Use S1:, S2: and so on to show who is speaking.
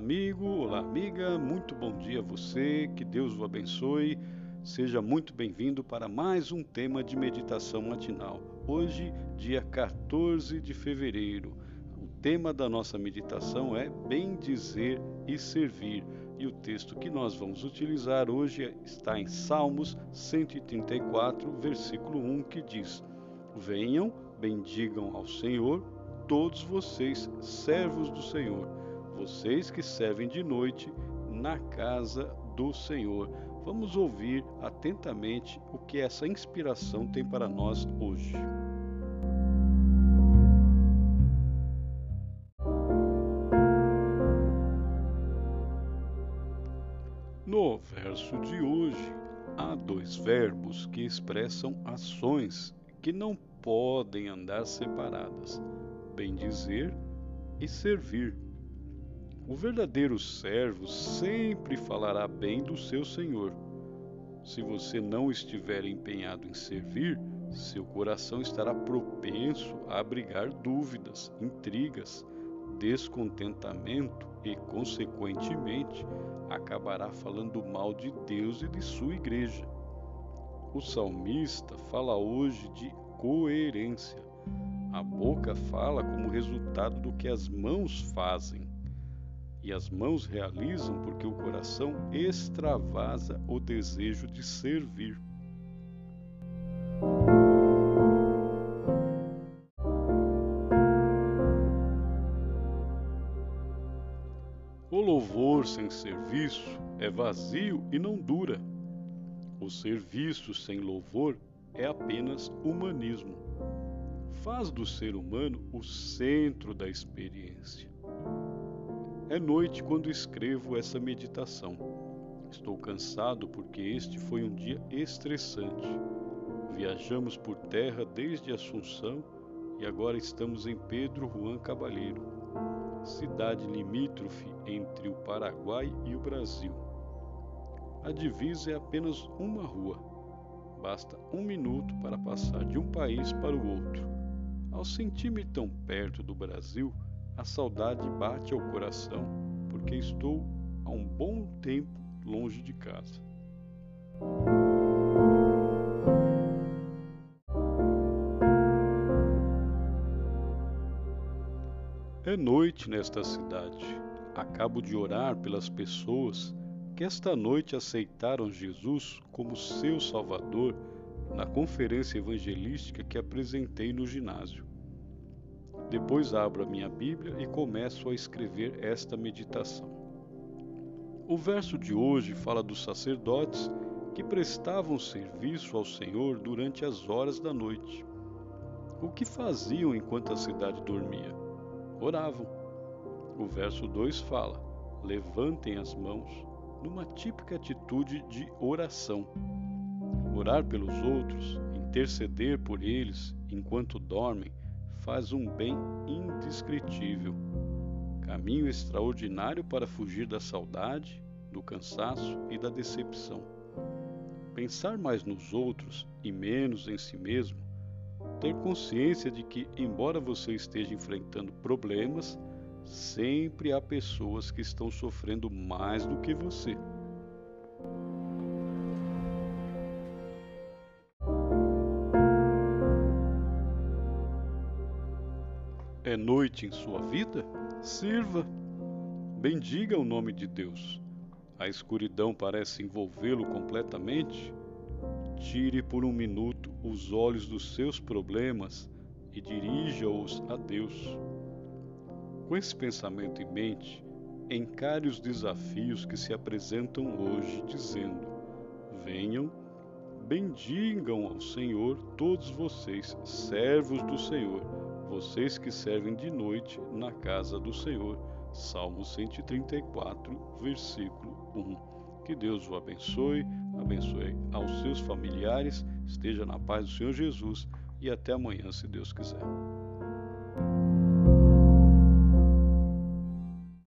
S1: amigo, olá, amiga, muito bom dia a você, que Deus o abençoe. Seja muito bem-vindo para mais um tema de meditação matinal. Hoje, dia 14 de fevereiro. O tema da nossa meditação é Bem Dizer e Servir. E o texto que nós vamos utilizar hoje está em Salmos 134, versículo 1, que diz: Venham, bendigam ao Senhor, todos vocês, servos do Senhor vocês que servem de noite na casa do Senhor. Vamos ouvir atentamente o que essa inspiração tem para nós hoje. No verso de hoje, há dois verbos que expressam ações que não podem andar separadas: bem dizer e servir. O verdadeiro servo sempre falará bem do seu senhor. Se você não estiver empenhado em servir, seu coração estará propenso a abrigar dúvidas, intrigas, descontentamento e, consequentemente, acabará falando mal de Deus e de sua igreja. O salmista fala hoje de coerência. A boca fala como resultado do que as mãos fazem e as mãos realizam porque o coração extravasa o desejo de servir. O louvor sem serviço é vazio e não dura. O serviço sem louvor é apenas humanismo. Faz do ser humano o centro da experiência. É noite quando escrevo essa meditação. Estou cansado porque este foi um dia estressante. Viajamos por terra desde Assunção e agora estamos em Pedro Juan Cabalheiro, cidade limítrofe entre o Paraguai e o Brasil. A divisa é apenas uma rua. Basta um minuto para passar de um país para o outro. Ao sentir-me tão perto do Brasil, a saudade bate ao coração, porque estou há um bom tempo longe de casa. É noite nesta cidade. Acabo de orar pelas pessoas que esta noite aceitaram Jesus como seu Salvador na conferência evangelística que apresentei no ginásio. Depois abro a minha Bíblia e começo a escrever esta meditação. O verso de hoje fala dos sacerdotes que prestavam serviço ao Senhor durante as horas da noite. O que faziam enquanto a cidade dormia? Oravam. O verso 2 fala: levantem as mãos, numa típica atitude de oração. Orar pelos outros, interceder por eles enquanto dormem, faz um bem indescritível, caminho extraordinário para fugir da saudade, do cansaço e da decepção. Pensar mais nos outros e menos em si mesmo, ter consciência de que, embora você esteja enfrentando problemas, sempre há pessoas que estão sofrendo mais do que você. É noite em sua vida? Sirva. Bendiga o nome de Deus. A escuridão parece envolvê-lo completamente? Tire por um minuto os olhos dos seus problemas e dirija-os a Deus. Com esse pensamento em mente, encare os desafios que se apresentam hoje, dizendo: Venham, bendigam ao Senhor todos vocês, servos do Senhor vocês que servem de noite na casa do Senhor. Salmo 134, versículo 1. Que Deus o abençoe, abençoe aos seus familiares, esteja na paz do Senhor Jesus e até amanhã, se Deus quiser.